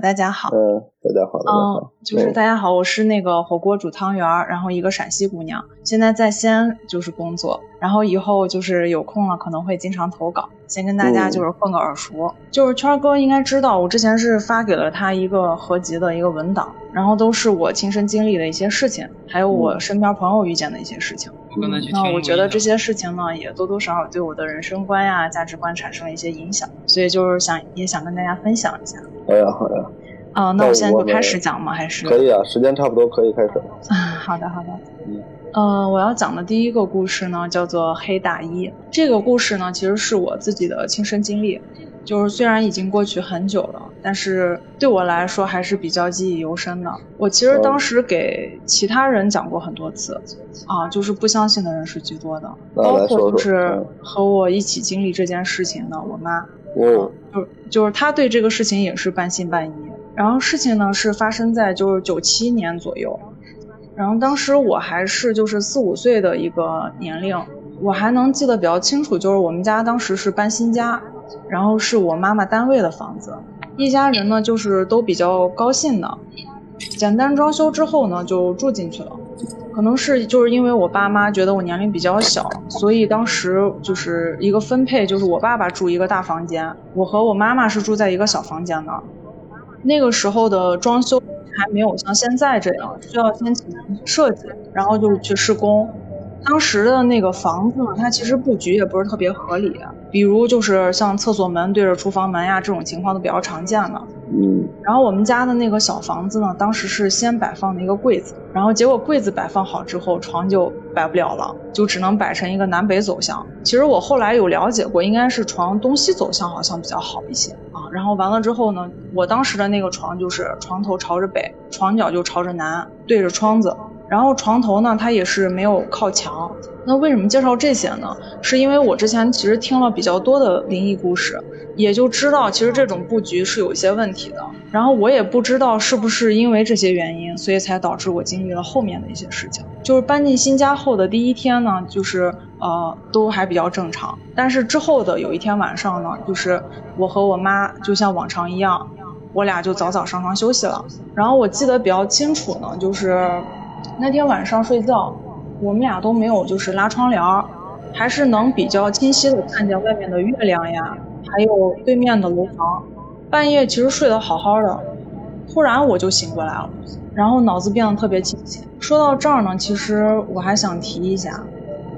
大家好。大家好，大家好。就是大家好，我是那个火锅煮汤圆儿，然后一个陕西姑娘，现在在西安就是工作，然后以后就是有空了可能会经常投稿，先跟大家就是混个耳熟。就是圈哥应该知道，我之前是发给了他一个合集的一个文档，然后都是我亲身经历的一些事情，还有我身边朋友遇见的一些事情。那我觉得这些事情呢，也多多少少对我的人生观呀、价值观产生了一些影响，所以就是想也想跟大家分享一下。好呀，好呀。啊，那我现在就开始讲吗？还是可以啊，时间差不多可以开始。啊，好的好的。嗯，呃，我要讲的第一个故事呢，叫做黑大衣。这个故事呢，其实是我自己的亲身经历，就是虽然已经过去很久了，但是对我来说还是比较记忆犹深的。我其实当时给其他人讲过很多次，啊，就是不相信的人是居多的，包括就是和我一起经历这件事情的我妈，哦，就就是她对这个事情也是半信半疑。然后事情呢是发生在就是九七年左右，然后当时我还是就是四五岁的一个年龄，我还能记得比较清楚，就是我们家当时是搬新家，然后是我妈妈单位的房子，一家人呢就是都比较高兴的，简单装修之后呢就住进去了，可能是就是因为我爸妈觉得我年龄比较小，所以当时就是一个分配，就是我爸爸住一个大房间，我和我妈妈是住在一个小房间的。那个时候的装修还没有像现在这样，需要先请设计，然后就去施工。当时的那个房子，它其实布局也不是特别合理，比如就是像厕所门对着厨房门呀，这种情况都比较常见的。嗯。然后我们家的那个小房子呢，当时是先摆放的一个柜子，然后结果柜子摆放好之后，床就摆不了了，就只能摆成一个南北走向。其实我后来有了解过，应该是床东西走向好像比较好一些然后完了之后呢，我当时的那个床就是床头朝着北，床脚就朝着南，对着窗子。然后床头呢，它也是没有靠墙。那为什么介绍这些呢？是因为我之前其实听了比较多的灵异故事，也就知道其实这种布局是有一些问题的。然后我也不知道是不是因为这些原因，所以才导致我经历了后面的一些事情。就是搬进新家后的第一天呢，就是呃都还比较正常。但是之后的有一天晚上呢，就是我和我妈就像往常一样，我俩就早早上床休息了。然后我记得比较清楚呢，就是。那天晚上睡觉，我们俩都没有就是拉窗帘儿，还是能比较清晰的看见外面的月亮呀，还有对面的楼房。半夜其实睡得好好的，突然我就醒过来了，然后脑子变得特别清醒。说到这儿呢，其实我还想提一下。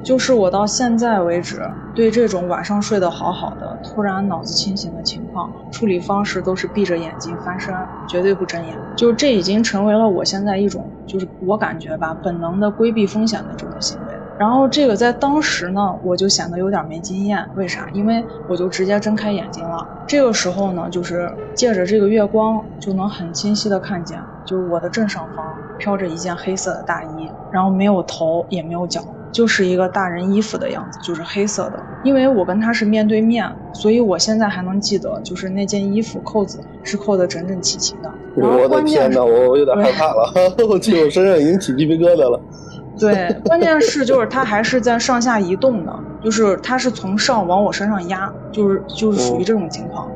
就是我到现在为止，对这种晚上睡得好好的，突然脑子清醒的情况，处理方式都是闭着眼睛翻身，绝对不睁眼。就这已经成为了我现在一种，就是我感觉吧，本能的规避风险的这种行为。然后这个在当时呢，我就显得有点没经验。为啥？因为我就直接睁开眼睛了。这个时候呢，就是借着这个月光，就能很清晰的看见，就是我的正上方飘着一件黑色的大衣，然后没有头也没有脚。就是一个大人衣服的样子，就是黑色的。因为我跟他是面对面，所以我现在还能记得，就是那件衣服扣子是扣的整整齐齐的。我的天哪，我我有点害怕了，我记得我身上已经起鸡皮疙瘩了。对，关键是就是它还是在上下移动的，就是它是从上往我身上压，就是就是属于这种情况。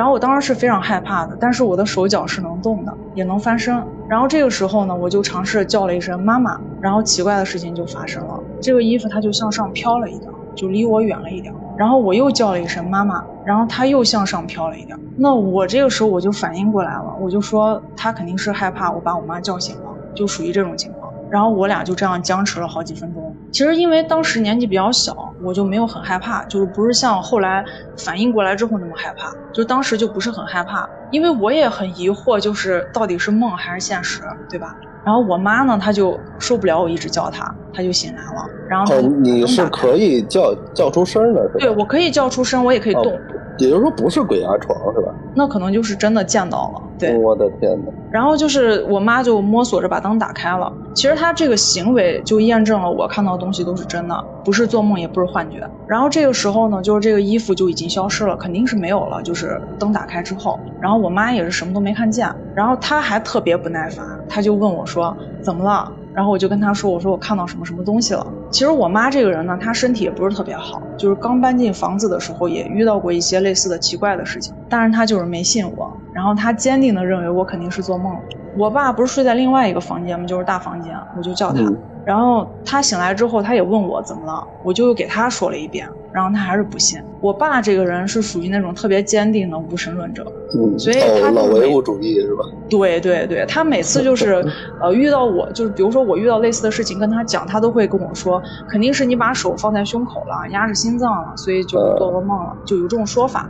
然后我当时是非常害怕的，但是我的手脚是能动的，也能翻身。然后这个时候呢，我就尝试叫了一声妈妈，然后奇怪的事情就发生了，这个衣服它就向上飘了一点，就离我远了一点。然后我又叫了一声妈妈，然后它又向上飘了一点。那我这个时候我就反应过来了，我就说他肯定是害怕我把我妈叫醒了，就属于这种情况。然后我俩就这样僵持了好几分钟。其实因为当时年纪比较小，我就没有很害怕，就是不是像后来反应过来之后那么害怕，就当时就不是很害怕，因为我也很疑惑，就是到底是梦还是现实，对吧？然后我妈呢，她就受不了我一直叫她，她就醒来了。然后你是可以叫叫出声的，是吧？对，我可以叫出声，我也可以动。也就是说不是鬼压床是吧？那可能就是真的见到了。对，我的天哪！然后就是我妈就摸索着把灯打开了。其实她这个行为就验证了我看到的东西都是真的，不是做梦也不是幻觉。然后这个时候呢，就是这个衣服就已经消失了，肯定是没有了。就是灯打开之后，然后我妈也是什么都没看见。然后她还特别不耐烦，她就问我说：“怎么了？”然后我就跟他说：“我说我看到什么什么东西了。”其实我妈这个人呢，她身体也不是特别好，就是刚搬进房子的时候也遇到过一些类似的奇怪的事情，但是她就是没信我。然后她坚定的认为我肯定是做梦了。我爸不是睡在另外一个房间吗？就是大房间，我就叫他，然后他醒来之后，他也问我怎么了，我就给他说了一遍，然后他还是不信。我爸这个人是属于那种特别坚定的无神论者，嗯，所以他老唯物主义是吧？对对对，他每次就是呃遇到我，就是比如说我遇到类似的事情跟他讲，他都会跟我说，肯定是你把手放在胸口了，压着心脏了，所以就做噩梦了，就有这种说法。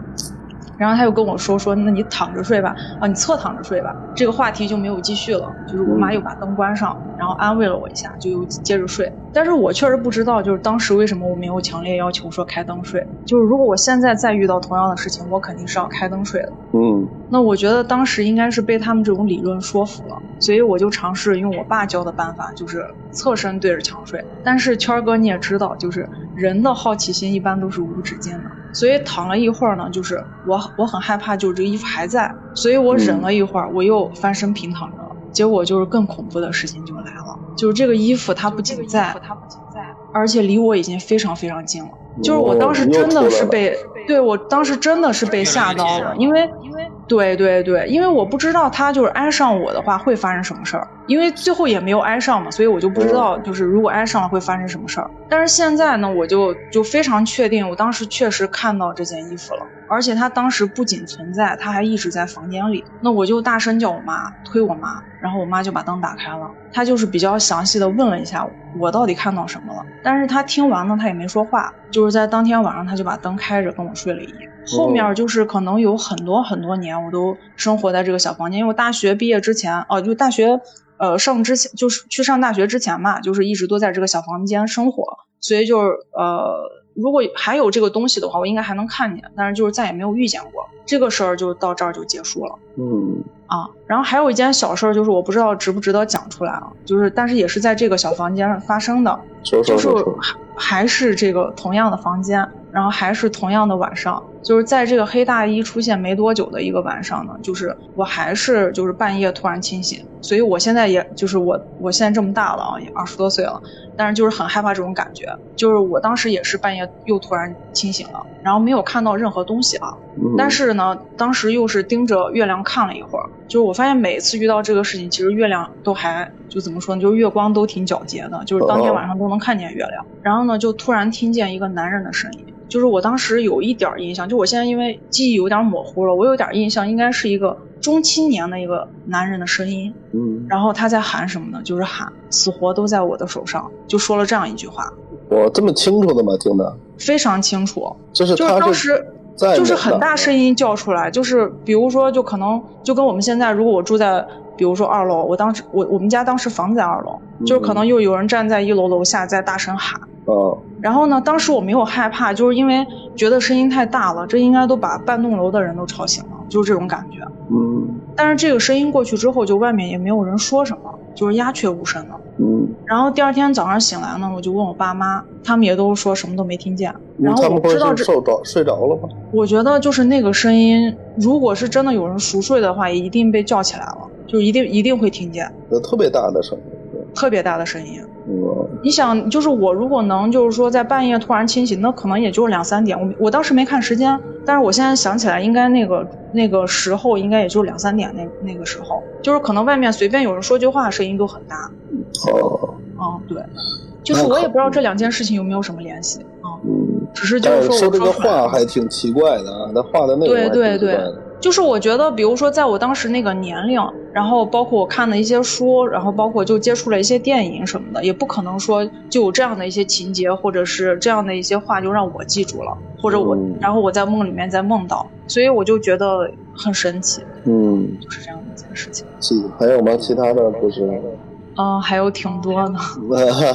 然后他又跟我说说，那你躺着睡吧，啊，你侧躺着睡吧。这个话题就没有继续了。就是我妈又把灯关上，然后安慰了我一下，就又接着睡。但是我确实不知道，就是当时为什么我没有强烈要求说开灯睡。就是如果我现在再遇到同样的事情，我肯定是要开灯睡的。嗯，那我觉得当时应该是被他们这种理论说服了，所以我就尝试用我爸教的办法，就是侧身对着墙睡。但是圈儿哥你也知道，就是人的好奇心一般都是无止境的。所以躺了一会儿呢，就是我我很害怕，就是这个衣服还在，所以我忍了一会儿，我又翻身平躺着了。结果就是更恐怖的事情就来了，就是这个衣服它不仅在，它不仅在，而且离我已经非常非常近了。就是我当时真的是被，对我当时真的是被吓到了，因为因为对对对，因为我不知道他就是挨上我的话会发生什么事儿，因为最后也没有挨上嘛，所以我就不知道就是如果挨上了会发生什么事儿。但是现在呢，我就就非常确定，我当时确实看到这件衣服了，而且它当时不仅存在，它还一直在房间里。那我就大声叫我妈，推我妈，然后我妈就把灯打开了，她就是比较详细的问了一下我到底看到什么了。但是她听完呢，她也没说话，就是在当天晚上，她就把灯开着跟我睡了一夜。后面就是可能有很多很多年，我都生活在这个小房间。因为我大学毕业之前，哦，就大学呃上之前，就是去上大学之前嘛，就是一直都在这个小房间生活，所以就是呃。如果还有这个东西的话，我应该还能看见，但是就是再也没有遇见过。这个事儿就到这儿就结束了。嗯啊，然后还有一件小事儿，就是我不知道值不值得讲出来啊，就是但是也是在这个小房间发生的，就是还还是这个同样的房间，然后还是同样的晚上。就是在这个黑大衣出现没多久的一个晚上呢，就是我还是就是半夜突然清醒，所以我现在也就是我我现在这么大了啊，也二十多岁了，但是就是很害怕这种感觉，就是我当时也是半夜又突然清醒了，然后没有看到任何东西啊，但是呢，当时又是盯着月亮看了一会儿，就是我发现每次遇到这个事情，其实月亮都还就怎么说呢，就是月光都挺皎洁的，就是当天晚上都能看见月亮，然后呢，就突然听见一个男人的声音。就是我当时有一点印象，就我现在因为记忆有点模糊了，我有点印象，应该是一个中青年的一个男人的声音，嗯，然后他在喊什么呢？就是喊死活都在我的手上，就说了这样一句话。我这么清楚的吗？听的非常清楚，就是就是当时就是很大声音叫出来，就是比如说就可能就跟我们现在，如果我住在比如说二楼，我当时我我们家当时房子在二楼，就是可能又有人站在一楼楼下在大声喊。哦，然后呢？当时我没有害怕，就是因为觉得声音太大了，这应该都把半栋楼的人都吵醒了，就是这种感觉。嗯。但是这个声音过去之后，就外面也没有人说什么，就是鸦雀无声的。嗯。然后第二天早上醒来呢，我就问我爸妈，他们也都说什么都没听见。然后我知道这睡着了吗？我觉得就是那个声音，如果是真的有人熟睡的话，也一定被叫起来了，就一定一定会听见。有特别大的声音。特别大的声音。你想，就是我如果能，就是说在半夜突然清醒，那可能也就是两三点。我我当时没看时间，但是我现在想起来，应该那个那个时候应该也就两三点那那个时候，就是可能外面随便有人说句话，声音都很大。哦。嗯，对，就是我也不知道这两件事情有没有什么联系啊。嗯。只是就是说说这个话还挺奇怪的啊，他话的内容对对对。就是我觉得，比如说，在我当时那个年龄，然后包括我看的一些书，然后包括就接触了一些电影什么的，也不可能说就有这样的一些情节，或者是这样的一些话就让我记住了，或者我，然后我在梦里面再梦到，所以我就觉得很神奇。嗯，就是这样的一件事情。是，还有吗？其他的不是？嗯，还有挺多的。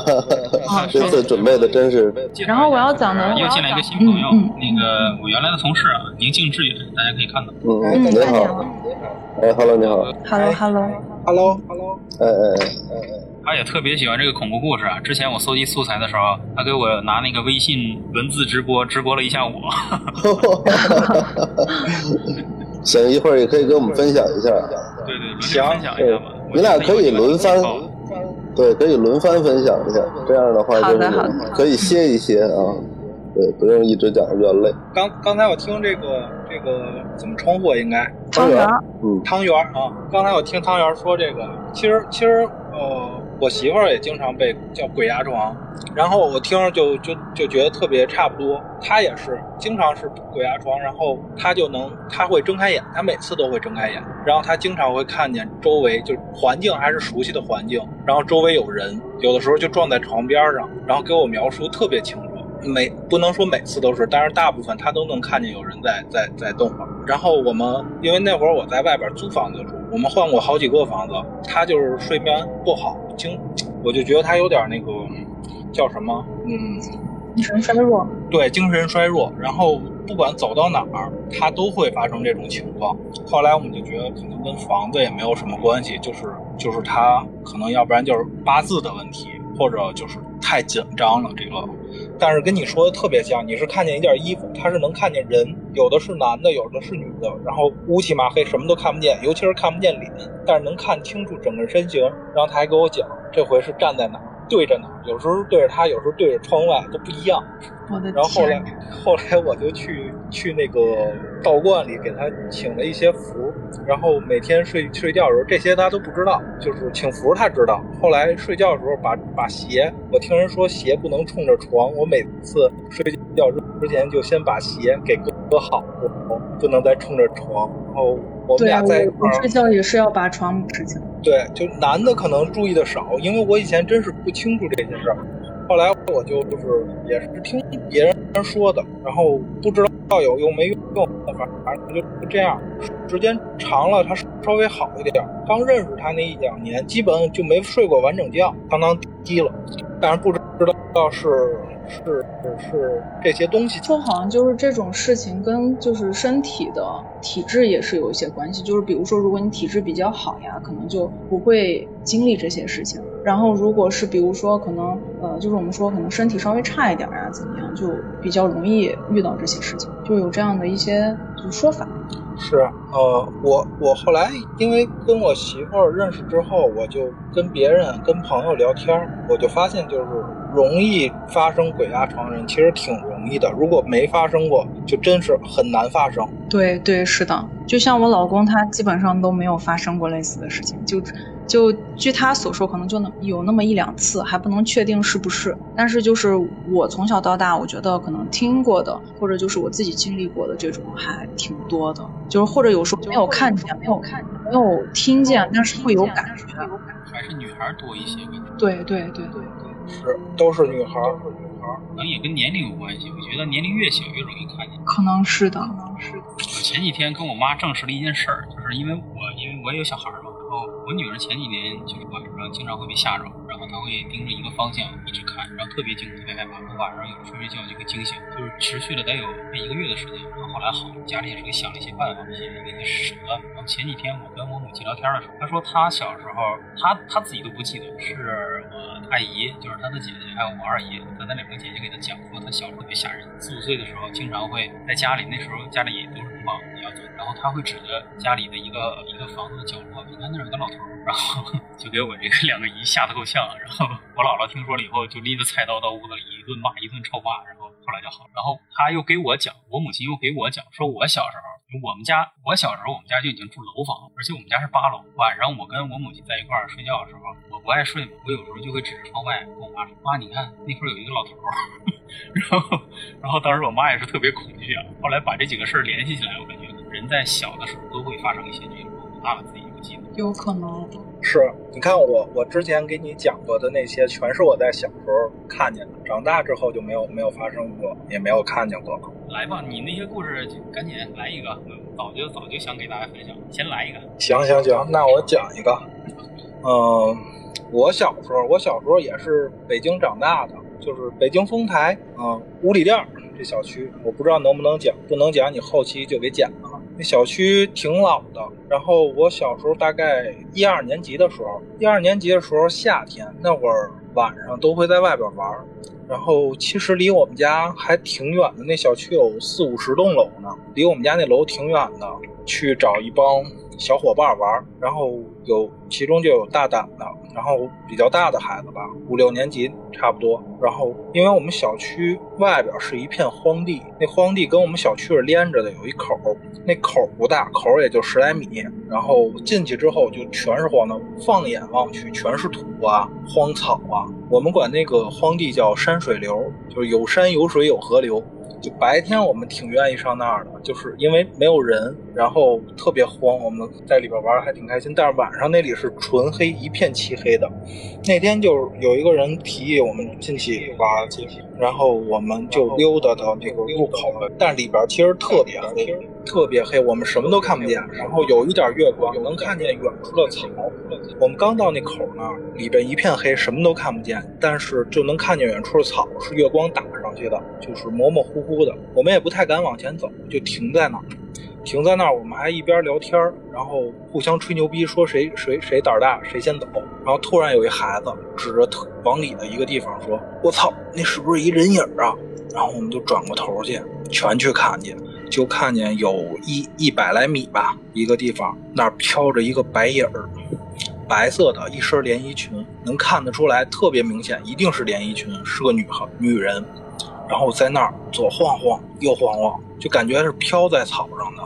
这次准备的真是。然后我要讲的，又进来一个新朋友，那个我原来的同事啊，宁静致远，大家可以看到。嗯，你好。哎，Hello，你好。Hello，Hello，Hello，Hello。哎哎哎哎。他也特别喜欢这个恐怖故事啊。之前我搜集素材的时候，他给我拿那个微信文字直播，直播了一下午。行，一会儿也可以跟我们分享一下。对对，行，分享一下吧。你俩可以轮番，对，可以轮番分享一下，这样的话就是可以歇一歇啊。对，不用一直讲，比较累。刚刚才我听这个这个怎么称呼应该汤圆，嗯，汤圆啊。刚才我听汤圆说这个，其实其实呃，我媳妇儿也经常被叫鬼压床，然后我听着就就就觉得特别差不多。她也是经常是鬼压床，然后她就能她会睁开眼，她每次都会睁开眼，然后她经常会看见周围就环境还是熟悉的环境，然后周围有人，有的时候就撞在床边上，然后给我描述特别清楚。每不能说每次都是，但是大部分他都能看见有人在在在动。然后我们因为那会儿我在外边租房子住，我们换过好几个房子，他就是睡眠不好，精我就觉得他有点那个叫什么，嗯，精神衰弱。对，精神衰弱。然后不管走到哪儿，他都会发生这种情况。后来我们就觉得可能跟房子也没有什么关系，就是就是他可能要不然就是八字的问题，或者就是太紧张了这个。但是跟你说的特别像，你是看见一件衣服，他是能看见人，有的是男的，有的是女的，然后乌漆麻黑，什么都看不见，尤其是看不见脸，但是能看清楚整个身形。然后他还给我讲，这回是站在哪儿，对着哪儿，有时候对着他，有时候对着窗外，都不一样。我的然后后来，后来我就去去那个道观里给他请了一些符，然后每天睡睡觉的时候，这些他都不知道，就是请符他知道。后来睡觉的时候把把鞋，我听人说鞋不能冲着床，我每次睡觉之之前就先把鞋给搁搁好，不能再冲着床。然后我们俩在一块儿我睡觉也是要把床事情。对，就男的可能注意的少，因为我以前真是不清楚这些事儿。后来我就就是也是听别人说的，然后不知道有用没用，反正就这样。时间长了，它稍微好一点。刚认识他那一两年，基本就没睡过完整觉，相当低了。但是不知道是是是这些东西说好像就是这种事情跟就是身体的体质也是有一些关系，就是比如说如果你体质比较好呀，可能就不会经历这些事情。然后如果是比如说可能呃，就是我们说可能身体稍微差一点呀，怎么样，就比较容易遇到这些事情，就有这样的一些就是说法。是，呃，我我后来因为跟我媳妇儿认识之后，我就跟别人、跟朋友聊天，我就发现就是容易发生鬼压床人其实挺容易的，如果没发生过，就真是很难发生。对对，是的，就像我老公，他基本上都没有发生过类似的事情，就就据他所说，可能就能有那么一两次，还不能确定是不是。但是就是我从小到大，我觉得可能听过的，或者就是我自己经历过的这种还挺多的，就是或者有时候没有看见，没有看见，没有听见，但是会有感觉。还是女孩多一些，跟你说对对对对对。是，都是女孩儿，是女孩儿。可能也跟年龄有关系。我觉得年龄越小越容易看见。可能是的，可能是的。我前几天跟我妈证实了一件事儿，就是因为我因为我也有小孩儿我女儿前几年就是晚上经常会被吓着，然后她会盯着一个方向一直看，然后特别惊，特别害怕。我晚上有时睡睡觉就会惊醒，就是持续了得有快一个月的时间，然后后来好，家里也是给想了一些办法，一些那些手段。然后前几天我跟我母亲聊天的时候，她说她小时候，她她自己都不记得，是我大姨，就是她的姐姐，还有我二姨，她那两个姐姐给她讲说，她小时候特别吓人，四五岁的时候经常会在家里，那时候家里也都是土房比较多，然后他会指着家里的一个一个房子的角落，你看那儿有个老头儿，然后 就给我这个两个姨吓得够呛，然后我姥姥听说了以后，就拎着菜刀到屋子里一顿骂，一顿臭骂，然后后来就好了。然后他又给我讲，我母亲又给我讲，说我小时候，我们家我小时候我们家就已经住楼房，而且我们家是八楼，晚上我跟我母亲在一块儿睡觉的时候，我不爱睡嘛，我有时候就会指着窗外跟我妈说，妈你看那块儿有一个老头儿，然后然后当时我妈也是特别恐惧啊。后来把这几个事儿联系起来，我感觉人在小的时候都会发生一些这种，大了自己不记得。有可能。是，你看我我之前给你讲过的那些，全是我在小时候看见的，长大之后就没有没有发生过，也没有看见过。来吧，你那些故事就赶紧来一个，早就早就想给大家分享，先来一个。行行行，那我讲一个。嗯、我小时候，我小时候也是北京长大的，就是北京丰台，嗯、五里店这小区，我不知道能不能讲，不能讲你后期就给剪了。那小区挺老的，然后我小时候大概一二年级的时候，一二年级的时候夏天那会儿晚上都会在外边玩，然后其实离我们家还挺远的，那小区有四五十栋楼呢，离我们家那楼挺远的。去找一帮小伙伴玩，然后有其中就有大胆的，然后比较大的孩子吧，五六年级差不多。然后因为我们小区外边是一片荒地，那荒地跟我们小区是连着的，有一口，那口不大，口也就十来米。然后进去之后就全是荒的，放眼望去全是土啊、荒草啊。我们管那个荒地叫山水流，就是有山有水有河流。就白天我们挺愿意上那儿的，就是因为没有人，然后特别荒，我们在里边玩还挺开心。但是晚上那里是纯黑，一片漆黑的。那天就有一个人提议我们进去玩，然后我们就溜达到那个入口了，但里边其实特别黑，特别黑，我们什么都看不见。然后有一点月光，能看见远处的草。我们刚到那口那儿，里边一片黑，什么都看不见，但是就能看见远处的草是月光打上去的，就是模模糊糊。的，我们也不太敢往前走，就停在那儿。停在那儿，我们还一边聊天然后互相吹牛逼，说谁谁谁胆大，谁先走。然后突然有一孩子指着往里的一个地方说：“我操，那是不是一人影啊？”然后我们就转过头去，全去看见，就看见有一一百来米吧，一个地方那儿飘着一个白影儿，白色的一身连衣裙，能看得出来，特别明显，一定是连衣裙，是个女孩，女人。然后在那儿左晃晃，右晃晃，就感觉是飘在草上的。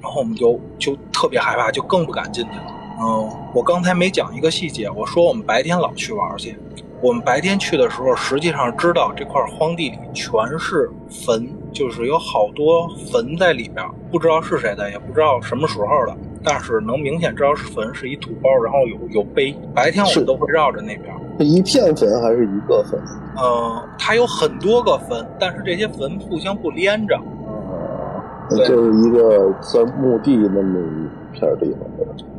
然后我们就就特别害怕，就更不敢进去了。嗯，我刚才没讲一个细节，我说我们白天老去玩去。我们白天去的时候，实际上知道这块荒地里全是坟，就是有好多坟在里边，不知道是谁的，也不知道什么时候的，但是能明显知道是坟，是一土包，然后有有碑。白天我们都会绕着那边。是一片坟还是一个坟？呃，它有很多个坟，但是这些坟互相不连着。呃，就是一个在墓地那么一片地方。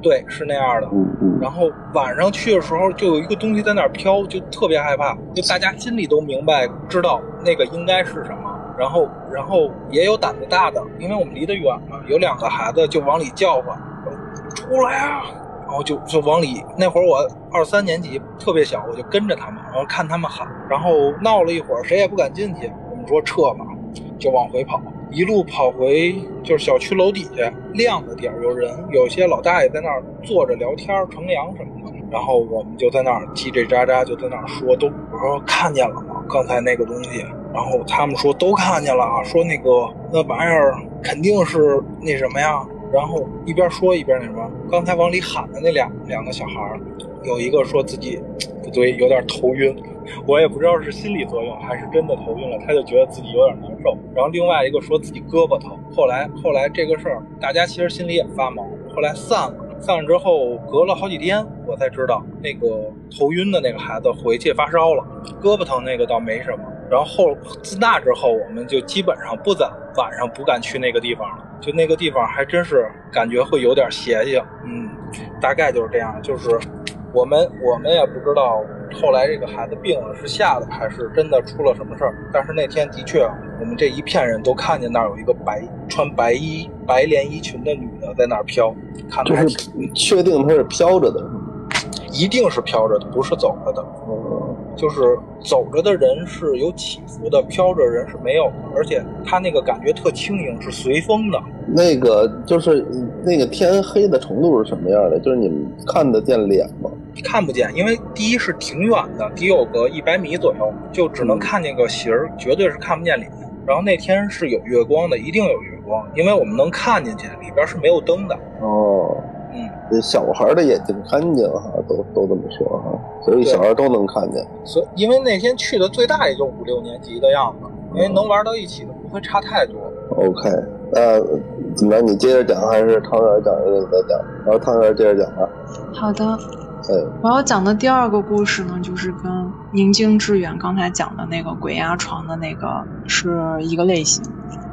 对，是那样的。嗯嗯。然后晚上去的时候，就有一个东西在那儿飘，就特别害怕。就大家心里都明白，知道那个应该是什么。然后，然后也有胆子大的，因为我们离得远嘛，有两个孩子就往里叫唤：“出来啊！”然后就就往里，那会儿我二三年级，特别小，我就跟着他们，然后看他们喊，然后闹了一会儿，谁也不敢进去。我们说撤吧，就往回跑，一路跑回就是小区楼底下亮的地儿，有人，有些老大爷在那儿坐着聊天、乘凉什么的。然后我们就在那儿叽叽喳喳，就在那儿说，都我说看见了吗？刚才那个东西。然后他们说都看见了，说那个那玩意儿肯定是那什么呀。然后一边说一边那什么，刚才往里喊的那两两个小孩有一个说自己不对，有点头晕，我也不知道是心理作用还是真的头晕了，他就觉得自己有点难受。然后另外一个说自己胳膊疼。后来后来这个事儿，大家其实心里也发毛。后来散了，散了之后隔了好几天，我才知道那个头晕的那个孩子回去发烧了，胳膊疼那个倒没什么。然后自那之后，我们就基本上不怎晚上不敢去那个地方了。就那个地方还真是感觉会有点邪性，嗯，大概就是这样。就是我们我们也不知道后来这个孩子病了是吓的还是真的出了什么事儿。但是那天的确，我们这一片人都看见那儿有一个白穿白衣白连衣裙的女的在那儿飘，看的还挺确定她是飘着的，一定是飘着的，不是走着的。就是走着的人是有起伏的，飘着人是没有的，而且它那个感觉特轻盈，是随风的。那个就是那个天黑的程度是什么样的？就是你们看得见脸吗？看不见，因为第一是挺远的，得有个一百米左右，就只能看见个形儿，绝对是看不见脸。然后那天是有月光的，一定有月光，因为我们能看进去，里边是没有灯的。哦。嗯，小孩的眼睛干净哈，都都这么说哈，所以小孩都能看见。所以，因为那天去的最大也就五六年级的样子，因为能玩到一起的不会差太多。OK，那怎么着？你接着讲还是汤圆讲一个再讲？然后汤圆接着讲吧。好的。嗯，我要讲的第二个故事呢，就是跟宁静致远刚才讲的那个鬼压床的那个是一个类型。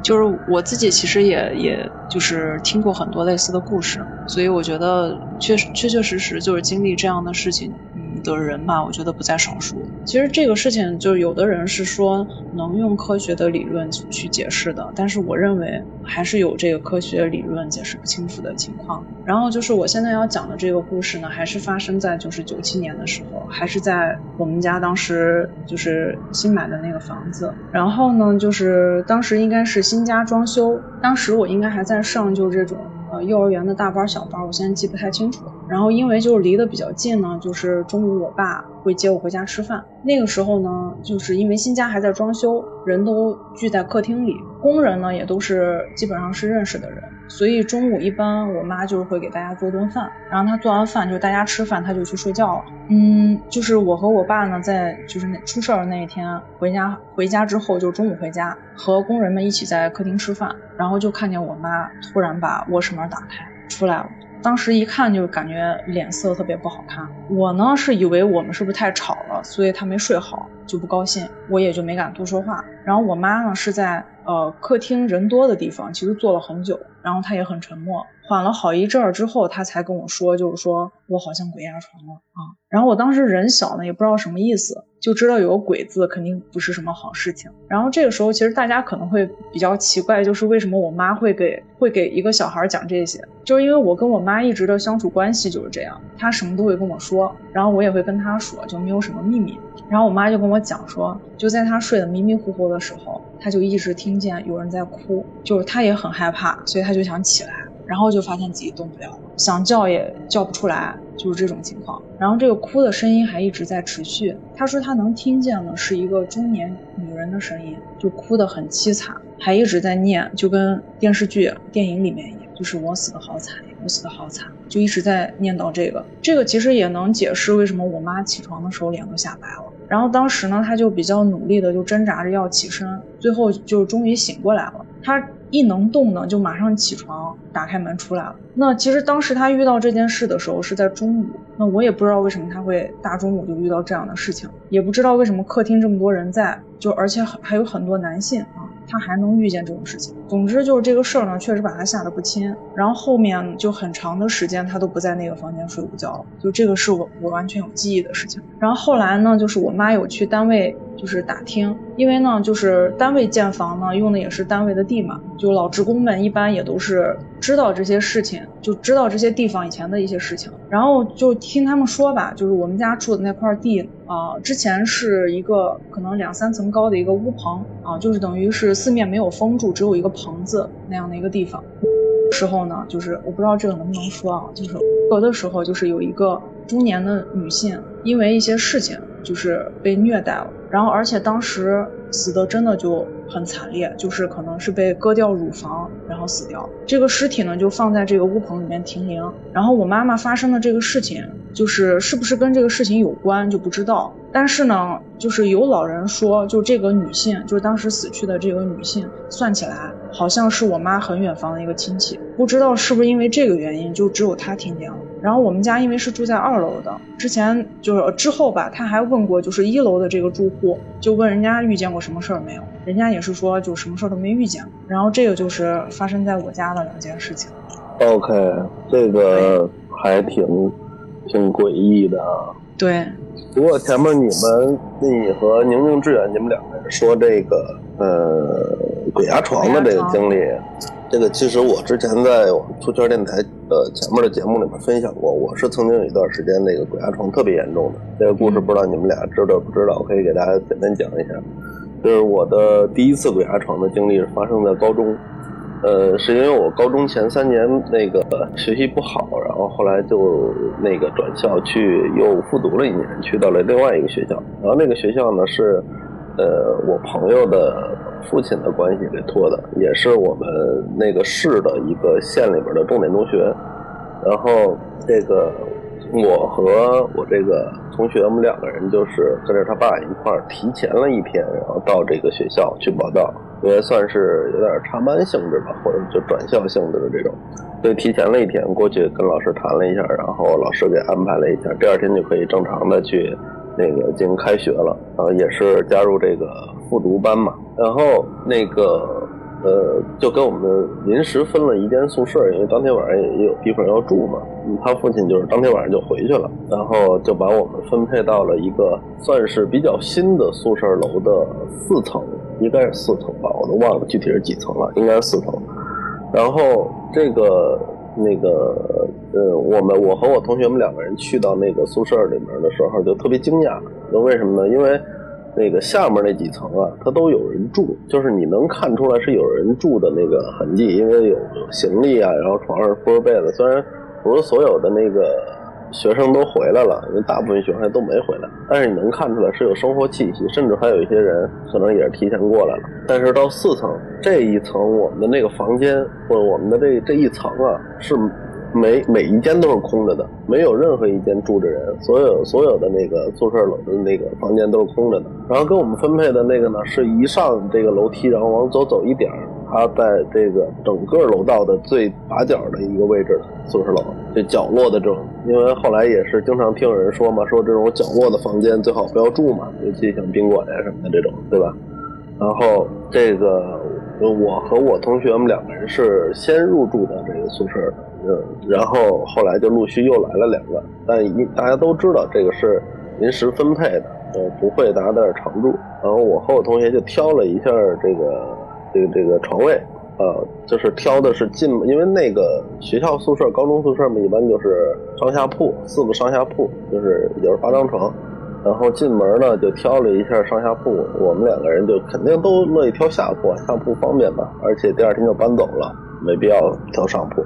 就是我自己其实也也就是听过很多类似的故事，所以我觉得确确确实实就是经历这样的事情，嗯，的人吧，我觉得不在少数。其实这个事情，就是有的人是说能用科学的理论去解释的，但是我认为还是有这个科学理论解释不清楚的情况。然后就是我现在要讲的这个故事呢，还是发生在就是九七年的时候，还是在我们家当时就是新买的那个房子。然后呢，就是当时应该是新家装修，当时我应该还在上就这种。幼儿园的大班小班，我现在记不太清楚。然后因为就是离得比较近呢，就是中午我爸会接我回家吃饭。那个时候呢，就是因为新家还在装修，人都聚在客厅里，工人呢也都是基本上是认识的人，所以中午一般我妈就是会给大家做顿饭，然后她做完饭就大家吃饭，她就去睡觉了。嗯，就是我和我爸呢，在就是那出事儿的那一天回家，回家之后就中午回家，和工人们一起在客厅吃饭，然后就看见我妈突然把卧室门打开出来了。当时一看就感觉脸色特别不好看。我呢是以为我们是不是太吵了，所以他没睡好就不高兴，我也就没敢多说话。然后我妈呢是在呃客厅人多的地方，其实坐了很久，然后她也很沉默，缓了好一阵儿之后，她才跟我说，就是说我好像鬼压床了啊。然后我当时人小呢，也不知道什么意思，就知道有个鬼字肯定不是什么好事情。然后这个时候，其实大家可能会比较奇怪，就是为什么我妈会给会给一个小孩讲这些，就是因为我跟我妈一直的相处关系就是这样，她什么都会跟我说，然后我也会跟她说，就没有什么秘密。然后我妈就跟我讲说，就在她睡得迷迷糊糊的时候，她就一直听见有人在哭，就是她也很害怕，所以她就想起来，然后就发现自己动不了了，想叫也叫不出来，就是这种情况。然后这个哭的声音还一直在持续。她说她能听见的是一个中年女人的声音，就哭得很凄惨，还一直在念，就跟电视剧、电影里面一样，就是我死的好惨，我死的好惨，就一直在念叨这个。这个其实也能解释为什么我妈起床的时候脸都吓白了。然后当时呢，她就比较努力的就挣扎着要起身，最后就终于醒过来了。他一能动呢，就马上起床，打开门出来了。那其实当时他遇到这件事的时候是在中午，那我也不知道为什么他会大中午就遇到这样的事情，也不知道为什么客厅这么多人在，就而且还有很多男性啊，他还能遇见这种事情。总之就是这个事儿呢，确实把他吓得不轻。然后后面就很长的时间他都不在那个房间睡午觉了，就这个是我我完全有记忆的事情。然后后来呢，就是我妈有去单位就是打听，因为呢就是单位建房呢用的也是单位的地嘛，就老职工们一般也都是知道这些事情，就知道这些地方以前的一些事情。然后就听他们说吧，就是我们家住的那块地啊、之前是一个可能两三层高的一个屋棚啊、就是等于是四面没有封住，只有一个棚子那样的一个地方。时候呢，就是我不知道这个能不能说啊，就是有的时候就是有一个中年的女性，因为一些事情就是被虐待了，然后而且当时死的真的就很惨烈，就是可能是被割掉乳房然后死掉。这个尸体呢就放在这个屋棚里面停灵，然后我妈妈发生的这个事情，就是是不是跟这个事情有关就不知道，但是呢，就是有老人说，就这个女性，就是当时死去的这个女性，算起来好像是我妈很远房的一个亲戚，不知道是不是因为这个原因，就只有她听见了。然后我们家因为是住在二楼的，之前就是之后吧，他还问过就是一楼的这个住户，就问人家遇见过什么事儿没有，人家也是说就什么事儿都没遇见过。然后这个就是发生在我家的两件事情。OK，这个还挺挺诡异的啊。对，不过前面你们你和宁宁志远你们两个人说这个呃鬼压床的这个经历，这个其实我之前在我们出圈电台呃前面的节目里面分享过，我是曾经有一段时间那个鬼压床特别严重的。这个故事不知道你们俩知道不知道，我可以给大家简单讲一下。就是我的第一次鬼压床的经历是发生在高中，呃，是因为我高中前三年那个学习不好，然后后来就那个转校去又复读了一年，去到了另外一个学校。然后那个学校呢是，呃，我朋友的父亲的关系给托的，也是我们那个市的一个县里边的重点中学。然后这个我和我这个同学，我们两个人就是跟着他爸一块提前了一天，然后到这个学校去报道，也算是有点插班性质吧，或者就转校性质的这种。所以提前了一天过去跟老师谈了一下，然后老师给安排了一下，第二天就可以正常的去那个进行开学了，然后也是加入这个复读班嘛。然后那个呃，就跟我们临时分了一间宿舍，因为当天晚上也有地方要住嘛。他父亲就是当天晚上就回去了，然后就把我们分配到了一个算是比较新的宿舍楼的四层，应该是四层吧，我都忘了具体是几层了，应该是四层。然后这个那个呃，我们我和我同学们两个人去到那个宿舍里面的时候，就特别惊讶。那为什么呢？因为那个下面那几层啊，它都有人住，就是你能看出来是有人住的那个痕迹，因为有行李啊，然后床上铺着被子。虽然不是所有的那个学生都回来了，因为大部分学生都没回来，但是你能看出来是有生活气息，甚至还有一些人可能也是提前过来了。但是到四层这一层，我们的那个房间或者我们的这这一层啊是。每每一间都是空着的，没有任何一间住着人，所有所有的那个宿舍楼的那个房间都是空着的。然后跟我们分配的那个呢，是一上这个楼梯，然后往左走一点儿，它在这个整个楼道的最把角的一个位置宿舍楼，这角落的这种。因为后来也是经常听有人说嘛，说这种角落的房间最好不要住嘛，尤其像宾馆呀什么的这种，对吧？然后这个我和我同学们两个人是先入住的这个宿舍的。然后后来就陆续又来了两个，但一大家都知道这个是临时分配的，呃，不会大家在这常住。然后我和我同学就挑了一下这个这个这个床位，呃，就是挑的是进，因为那个学校宿舍、高中宿舍嘛，一般就是上下铺，四个上下铺，就是也是八张床。然后进门呢，就挑了一下上下铺，我们两个人就肯定都乐意挑下铺，下铺方便嘛，而且第二天就搬走了，没必要挑上铺。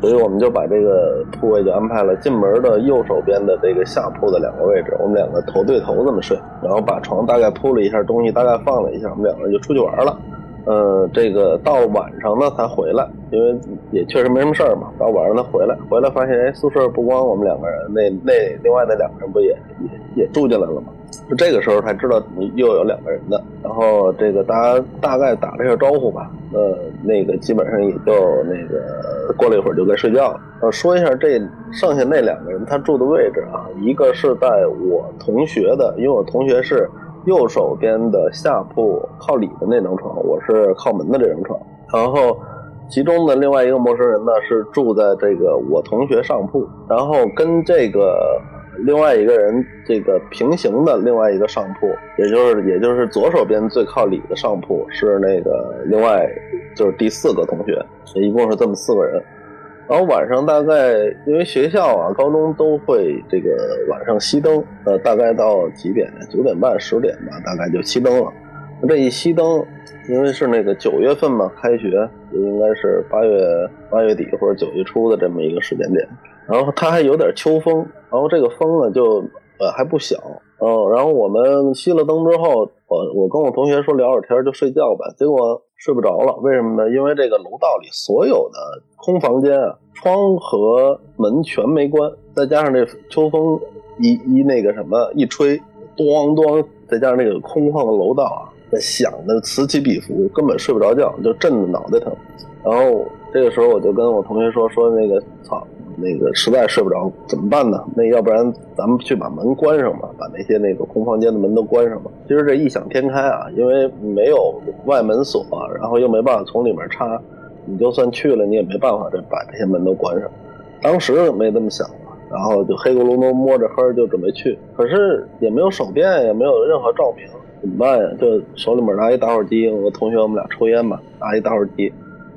所以我们就把这个铺位就安排了进门的右手边的这个下铺的两个位置，我们两个头对头这么睡，然后把床大概铺了一下，东西大概放了一下，我们两个人就出去玩了。呃，这个到晚上呢才回来，因为也确实没什么事儿嘛。到晚上他回来，回来发现哎，宿舍不光我们两个人，那那另外那两个人不也也也住进来了吗？就这个时候才知道你又有两个人的。然后这个大家大概打了一下招呼吧，呃，那个基本上也就那个过了一会儿就该睡觉了。呃，说一下这剩下那两个人他住的位置啊，一个是在我同学的，因为我同学是。右手边的下铺靠里的那张床，我是靠门的这张床。然后，其中的另外一个陌生人呢，是住在这个我同学上铺。然后跟这个另外一个人这个平行的另外一个上铺，也就是也就是左手边最靠里的上铺，是那个另外就是第四个同学。一共是这么四个人。然后晚上大概，因为学校啊，高中都会这个晚上熄灯，呃，大概到几点？九点半、十点吧，大概就熄灯了。这一熄灯，因为是那个九月份嘛，开学就应该是八月八月底或者九月初的这么一个时间点。然后它还有点秋风，然后这个风呢就呃还不小。嗯，然后我们熄了灯之后，我我跟我同学说聊会天就睡觉吧，结果。睡不着了，为什么呢？因为这个楼道里所有的空房间啊，窗和门全没关，再加上这秋风一一那个什么一吹，咚咚，再加上那个空旷的楼道啊，那响的此起彼伏，根本睡不着觉，就震得脑袋疼。然后这个时候我就跟我同学说说那个操。那个实在睡不着怎么办呢？那要不然咱们去把门关上吧，把那些那个空房间的门都关上吧。其实这异想天开啊，因为没有外门锁，然后又没办法从里面插，你就算去了，你也没办法这把这些门都关上。当时没这么想，然后就黑咕隆咚摸着黑就准备去，可是也没有手电，也没有任何照明，怎么办呀？就手里面拿一打火机，我同学我们俩抽烟嘛，拿一打火机。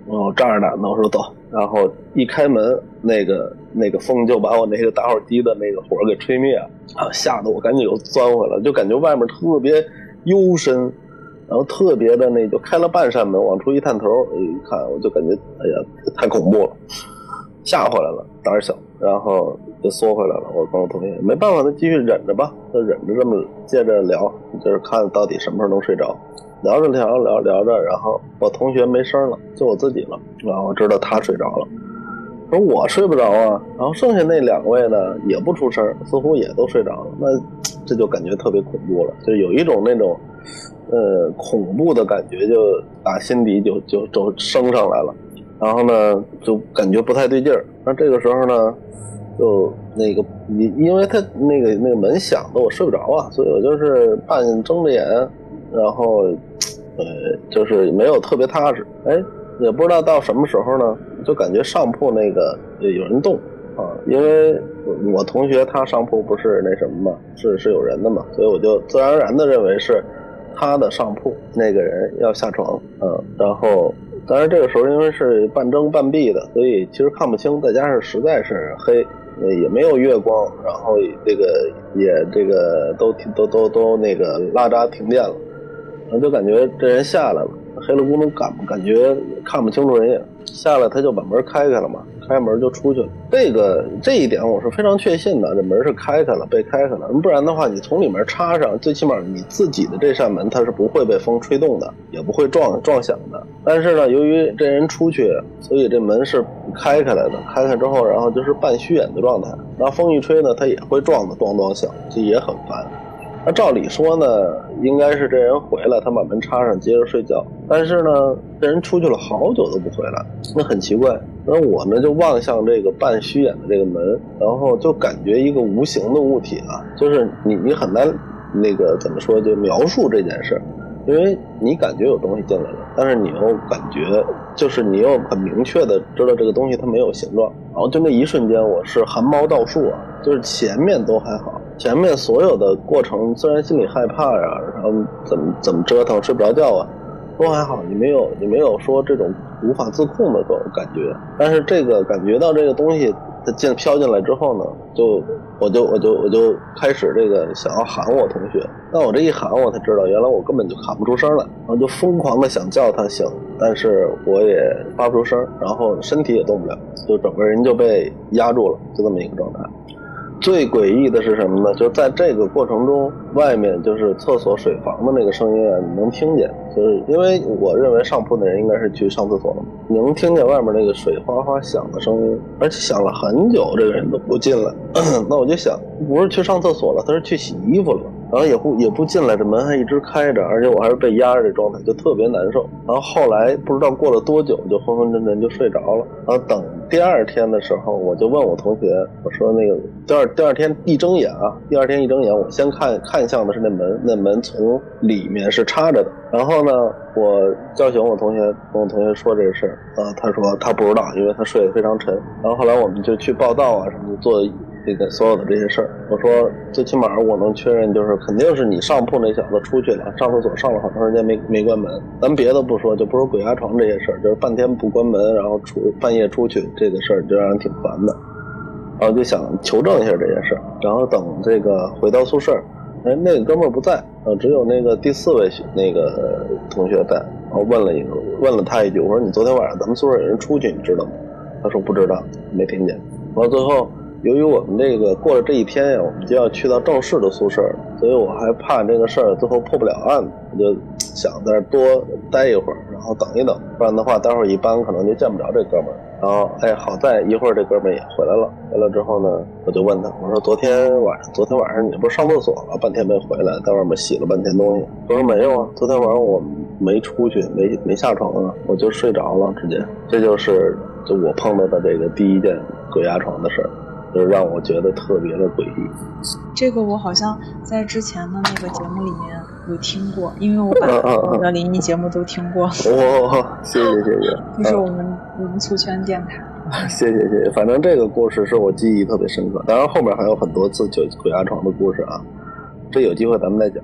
我仗着胆子我说走，然后一开门，那个那个风就把我那个打火机的那个火给吹灭了，吓得我赶紧又钻回来，就感觉外面特别幽深，然后特别的那就开了半扇门，往出一探头，一看我就感觉哎呀太恐怖了，吓回来了，胆小，然后就缩回来了。我跟我同学没办法，那继续忍着吧，就忍着这么接着聊，就是看到底什么时候能睡着。聊着聊着聊聊着，然后我同学没声了，就我自己了。然后知道他睡着了，说我睡不着啊。然后剩下那两位呢也不出声，似乎也都睡着了。那这就感觉特别恐怖了，就有一种那种呃恐怖的感觉，就打心底就就就升上来了。然后呢就感觉不太对劲儿。那这个时候呢就那个因因为他那个那个门响的，我睡不着啊，所以我就是半睁着眼。然后呃，就是没有特别踏实。哎，也不知道到什么时候呢，就感觉上铺那个有人动啊，因为我同学他上铺不是那什么嘛，是是有人的嘛，所以我就自然而然的认为是他的上铺那个人要下床，嗯，然后。当然，这个时候因为是半睁半闭的，所以其实看不清。再加上实在是黑，也没有月光，然后这个也这个都都都都那个拉闸停电了，就感觉这人下来了，黑了咕噜感感觉看不清楚人影。下来他就把门开开了嘛，开门就出去了。这个这一点我是非常确信的，这门是开开了，被开开了。不然的话，你从里面插上，最起码你自己的这扇门它是不会被风吹动的，也不会撞撞响的。但是呢，由于这人出去，所以这门是开开来的。开开之后，然后就是半虚掩的状态，然后风一吹呢，它也会撞的咣咣响，这也很烦。那照理说呢，应该是这人回来，他把门插上，接着睡觉。但是呢，这人出去了好久都不回来，那很奇怪。那我呢就望向这个半虚掩的这个门，然后就感觉一个无形的物体啊，就是你你很难那个怎么说就描述这件事，因为你感觉有东西进来了，但是你又感觉就是你又很明确的知道这个东西它没有形状，然后就那一瞬间我是汗毛倒竖啊，就是前面都还好。前面所有的过程，虽然心里害怕呀，然后怎么怎么折腾，睡不着觉啊，都还好。你没有，你没有说这种无法自控的这种感觉。但是这个感觉到这个东西它进飘进来之后呢，就我就我就我就开始这个想要喊我同学。但我这一喊，我才知道原来我根本就喊不出声来，然后就疯狂的想叫他醒，但是我也发不出声，然后身体也动不了，就整个人就被压住了，就这么一个状态。最诡异的是什么呢？就在这个过程中，外面就是厕所水房的那个声音啊，你能听见。就是因为我认为上铺的人应该是去上厕所了，你能听见外面那个水哗哗响的声音，而且响了很久，这个人都不进来。那我就想，不是去上厕所了，他是去洗衣服了。然后也不也不进来，这门还一直开着，而且我还是被压着这状态，就特别难受。然后后来不知道过了多久，就昏昏沉沉就睡着了。然后等第二天的时候，我就问我同学，我说那个第二第二天一睁眼啊，第二天一睁眼，我先看看向的是那门，那门从里面是插着的。然后呢，我叫醒我同学，跟我同学说这个事儿啊，他说他不知道，因为他睡得非常沉。然后后来我们就去报道啊什么做。这个所有的这些事儿，我说最起码我能确认，就是肯定是你上铺那小子出去了，上厕所上了好长时间没没关门。咱别的不说，就不说鬼压床这些事儿，就是半天不关门，然后出半夜出去这个事儿就让人挺烦的。然后就想求证一下这件事儿，然后等这个回到宿舍，哎，那个哥们儿不在，呃，只有那个第四位那个同学在。然后问了一个，问了他一句，我说你昨天晚上咱们宿舍有人出去，你知道吗？他说不知道，没听见。完了最后。由于我们这个过了这一天呀，我们就要去到正式的宿舍，所以我还怕这个事儿最后破不了案，我就想在这多待一会儿，然后等一等，不然的话，待会儿一般可能就见不着这哥们儿。然后，哎，好在一会儿这哥们儿也回来了。回来之后呢，我就问他，我说昨天晚上，昨天晚上你不是上厕所了，半天没回来，在外面洗了半天东西。他说没有啊，昨天晚上我没出去，没没下床啊，我就睡着了，直接。这就是就我碰到的这个第一件鬼压床的事儿。就让我觉得特别的诡异。这个我好像在之前的那个节目里面有听过，因为我把我的灵异节目都听过。哦，谢谢谢谢。这是我们我们醋圈电台。谢谢谢谢，反正这个故事是我记忆特别深刻。当然后面还有很多次鬼鬼压床的故事啊，这有机会咱们再讲。